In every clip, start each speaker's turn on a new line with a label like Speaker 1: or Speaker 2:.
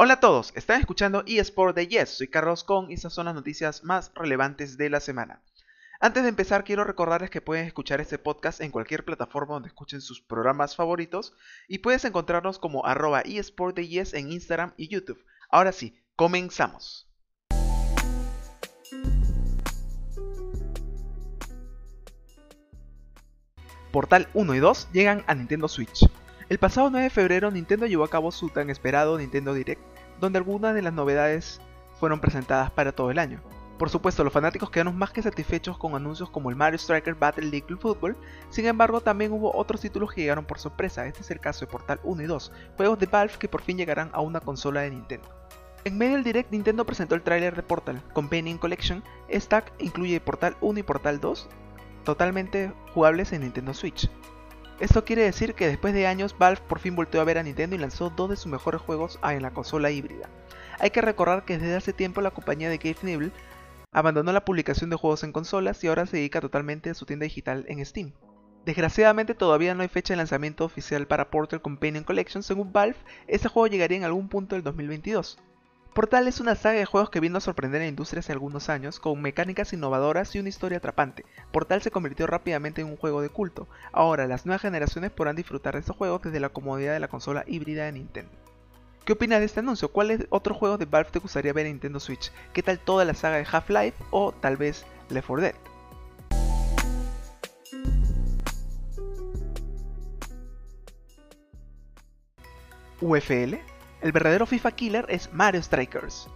Speaker 1: Hola a todos, están escuchando eSport de Yes, soy Carlos con y estas son las noticias más relevantes de la semana. Antes de empezar quiero recordarles que pueden escuchar este podcast en cualquier plataforma donde escuchen sus programas favoritos y puedes encontrarnos como arroba eSport de en Instagram y YouTube. Ahora sí, comenzamos. Portal 1 y 2 llegan a Nintendo Switch. El pasado 9 de febrero Nintendo llevó a cabo su tan esperado Nintendo Direct, donde algunas de las novedades fueron presentadas para todo el año. Por supuesto, los fanáticos quedaron más que satisfechos con anuncios como el Mario Striker Battle League Football, sin embargo también hubo otros títulos que llegaron por sorpresa, este es el caso de Portal 1 y 2, juegos de Valve que por fin llegarán a una consola de Nintendo. En medio del direct Nintendo presentó el tráiler de Portal Companion Collection, Stack incluye Portal 1 y Portal 2, totalmente jugables en Nintendo Switch. Esto quiere decir que después de años Valve por fin volvió a ver a Nintendo y lanzó dos de sus mejores juegos en la consola híbrida. Hay que recordar que desde hace tiempo la compañía de Gabe Nibble abandonó la publicación de juegos en consolas y ahora se dedica totalmente a su tienda digital en Steam. Desgraciadamente todavía no hay fecha de lanzamiento oficial para Portal Companion Collection, según Valve, este juego llegaría en algún punto del 2022. Portal es una saga de juegos que vino a sorprender a la industria hace algunos años, con mecánicas innovadoras y una historia atrapante. Portal se convirtió rápidamente en un juego de culto. Ahora, las nuevas generaciones podrán disfrutar de estos juegos desde la comodidad de la consola híbrida de Nintendo. ¿Qué opinas de este anuncio? ¿Cuáles otros juegos de Valve te gustaría ver en Nintendo Switch? ¿Qué tal toda la saga de Half-Life o tal vez Left 4 Dead? UFL el verdadero FIFA killer es Mario Strikers.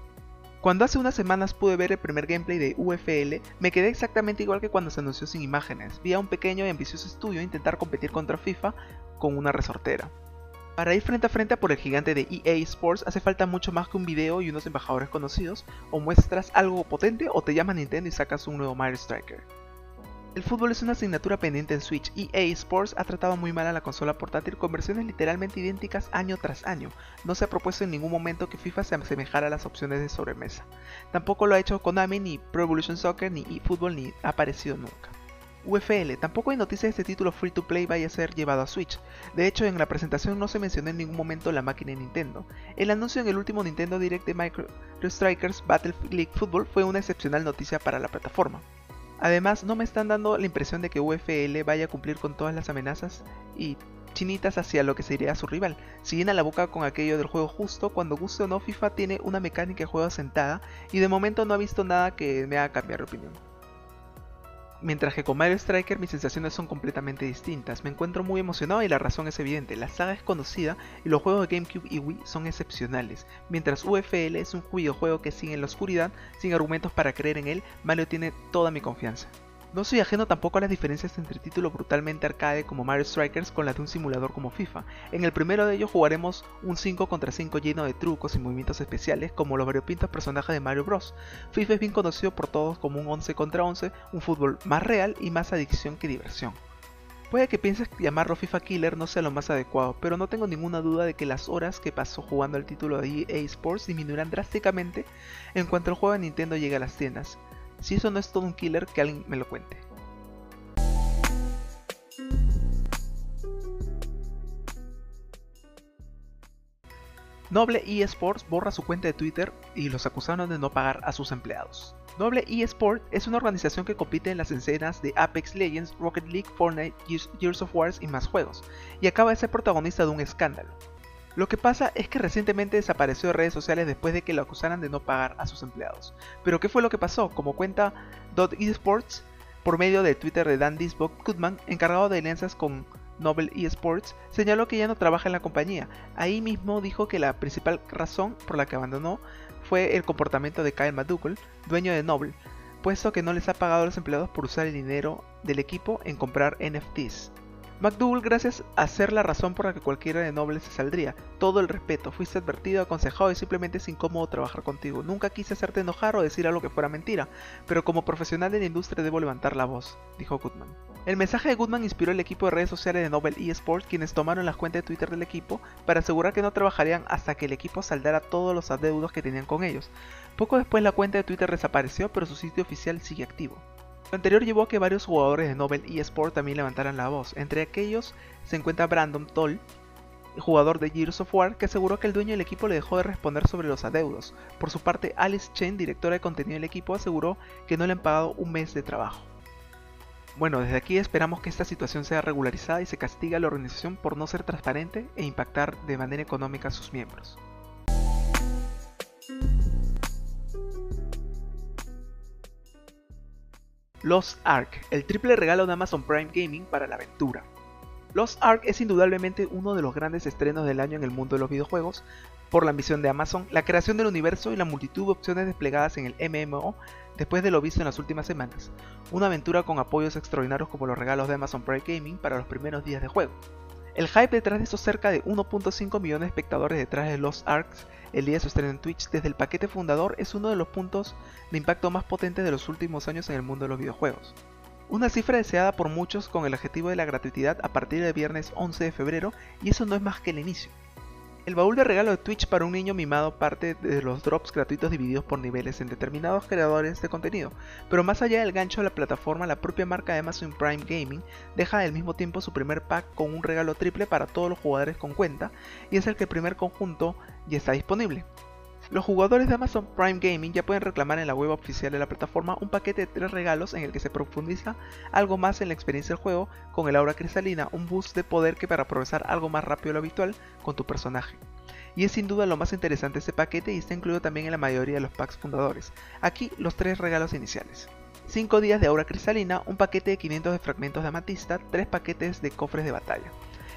Speaker 1: Cuando hace unas semanas pude ver el primer gameplay de UFL, me quedé exactamente igual que cuando se anunció sin imágenes. Vi a un pequeño y ambicioso estudio intentar competir contra FIFA con una resortera. Para ir frente a frente por el gigante de EA Sports hace falta mucho más que un video y unos embajadores conocidos, o muestras algo potente o te llama Nintendo y sacas un nuevo Mario Striker. El fútbol es una asignatura pendiente en Switch y EA Sports ha tratado muy mal a la consola portátil con versiones literalmente idénticas año tras año. No se ha propuesto en ningún momento que FIFA se asemejara a las opciones de sobremesa. Tampoco lo ha hecho Konami, ni Pro Evolution Soccer, ni eFootball, ni ha aparecido nunca. UFL, tampoco hay noticias de este título free to play vaya a ser llevado a Switch. De hecho, en la presentación no se mencionó en ningún momento la máquina de Nintendo. El anuncio en el último Nintendo Direct de Micro Strikers Battle League Football fue una excepcional noticia para la plataforma. Además, no me están dando la impresión de que UFL vaya a cumplir con todas las amenazas y chinitas hacia lo que sería su rival. Si llena la boca con aquello del juego justo, cuando guste o no, FIFA tiene una mecánica de juego asentada y de momento no ha visto nada que me haga cambiar de opinión. Mientras que con Mario Striker mis sensaciones son completamente distintas. Me encuentro muy emocionado y la razón es evidente. La saga es conocida y los juegos de GameCube y Wii son excepcionales. Mientras UFL es un videojuego que sigue en la oscuridad, sin argumentos para creer en él, Mario tiene toda mi confianza. No soy ajeno tampoco a las diferencias entre títulos brutalmente arcade como Mario Strikers con las de un simulador como FIFA. En el primero de ellos jugaremos un 5 contra 5 lleno de trucos y movimientos especiales como los variopintos personajes de Mario Bros. FIFA es bien conocido por todos como un 11 contra 11, un fútbol más real y más adicción que diversión. Puede que pienses que llamarlo FIFA Killer no sea lo más adecuado, pero no tengo ninguna duda de que las horas que pasó jugando el título de EA Sports disminuirán drásticamente en cuanto el juego de Nintendo llegue a las tiendas. Si eso no es todo un killer, que alguien me lo cuente. Noble eSports borra su cuenta de Twitter y los acusaron de no pagar a sus empleados. Noble eSports es una organización que compite en las escenas de Apex Legends, Rocket League, Fortnite, Gears of War y más juegos, y acaba de ser protagonista de un escándalo. Lo que pasa es que recientemente desapareció de redes sociales después de que lo acusaran de no pagar a sus empleados. Pero ¿qué fue lo que pasó? Como cuenta .esports, por medio de Twitter de Dan Disbock Goodman, encargado de alianzas con Noble eSports, señaló que ya no trabaja en la compañía. Ahí mismo dijo que la principal razón por la que abandonó fue el comportamiento de Kyle McDougall, dueño de Noble, puesto que no les ha pagado a los empleados por usar el dinero del equipo en comprar NFTs. McDougall, gracias a ser la razón por la que cualquiera de Noble se saldría. Todo el respeto, fuiste advertido, aconsejado y simplemente es incómodo trabajar contigo. Nunca quise hacerte enojar o decir algo que fuera mentira, pero como profesional de la industria debo levantar la voz, dijo Goodman. El mensaje de Goodman inspiró al equipo de redes sociales de Noble eSports, quienes tomaron las cuentas de Twitter del equipo para asegurar que no trabajarían hasta que el equipo saldara todos los adeudos que tenían con ellos. Poco después la cuenta de Twitter desapareció, pero su sitio oficial sigue activo. Lo anterior llevó a que varios jugadores de Nobel eSport también levantaran la voz. Entre aquellos se encuentra Brandon Toll, jugador de Gears of War, que aseguró que el dueño del equipo le dejó de responder sobre los adeudos. Por su parte, Alice Chen, directora de contenido del equipo, aseguró que no le han pagado un mes de trabajo. Bueno, desde aquí esperamos que esta situación sea regularizada y se castigue a la organización por no ser transparente e impactar de manera económica a sus miembros. Lost Ark, el triple regalo de Amazon Prime Gaming para la aventura. Lost Ark es indudablemente uno de los grandes estrenos del año en el mundo de los videojuegos, por la ambición de Amazon, la creación del universo y la multitud de opciones desplegadas en el MMO después de lo visto en las últimas semanas. Una aventura con apoyos extraordinarios como los regalos de Amazon Prime Gaming para los primeros días de juego. El hype detrás de estos cerca de 1.5 millones de espectadores detrás de Lost Arks el día de su estreno en Twitch desde el paquete fundador es uno de los puntos de impacto más potentes de los últimos años en el mundo de los videojuegos. Una cifra deseada por muchos con el objetivo de la gratuidad a partir del viernes 11 de febrero y eso no es más que el inicio. El baúl de regalo de Twitch para un niño mimado parte de los drops gratuitos divididos por niveles en determinados creadores de contenido, pero más allá del gancho de la plataforma, la propia marca Amazon Prime Gaming deja al mismo tiempo su primer pack con un regalo triple para todos los jugadores con cuenta, y es el que el primer conjunto ya está disponible. Los jugadores de Amazon Prime Gaming ya pueden reclamar en la web oficial de la plataforma un paquete de tres regalos en el que se profundiza algo más en la experiencia del juego con el aura cristalina, un boost de poder que para progresar algo más rápido de lo habitual con tu personaje. Y es sin duda lo más interesante de este paquete y está incluido también en la mayoría de los packs fundadores. Aquí los tres regalos iniciales. 5 días de aura cristalina, un paquete de 500 de fragmentos de amatista, 3 paquetes de cofres de batalla.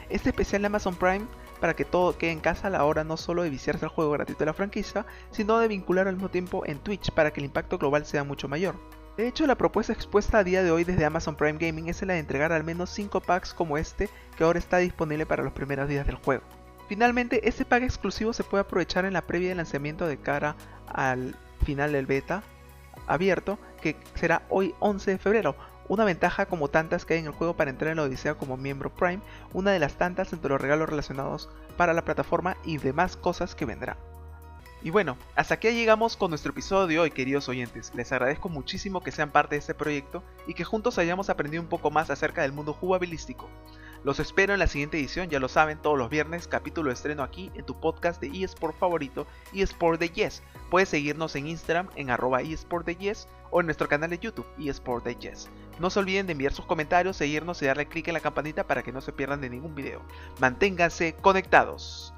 Speaker 1: Este especial de Amazon Prime para que todo quede en casa a la hora no solo de viciarse al juego gratuito de la franquicia, sino de vincular al mismo tiempo en Twitch para que el impacto global sea mucho mayor. De hecho, la propuesta expuesta a día de hoy desde Amazon Prime Gaming es la de entregar al menos 5 packs como este que ahora está disponible para los primeros días del juego. Finalmente, este pack exclusivo se puede aprovechar en la previa de lanzamiento de cara al final del beta abierto, que será hoy 11 de febrero, una ventaja como tantas que hay en el juego para entrar en la Odisea como miembro Prime, una de las tantas entre los regalos relacionados para la plataforma y demás cosas que vendrán. Y bueno, hasta aquí llegamos con nuestro episodio de hoy, queridos oyentes. Les agradezco muchísimo que sean parte de este proyecto y que juntos hayamos aprendido un poco más acerca del mundo jugabilístico. Los espero en la siguiente edición, ya lo saben, todos los viernes, capítulo de estreno aquí en tu podcast de eSport favorito, eSport de Yes. Puedes seguirnos en Instagram en arroba eSport de Yes o en nuestro canal de YouTube eSport de Yes. No se olviden de enviar sus comentarios, seguirnos y darle clic en la campanita para que no se pierdan de ningún video. Manténganse conectados.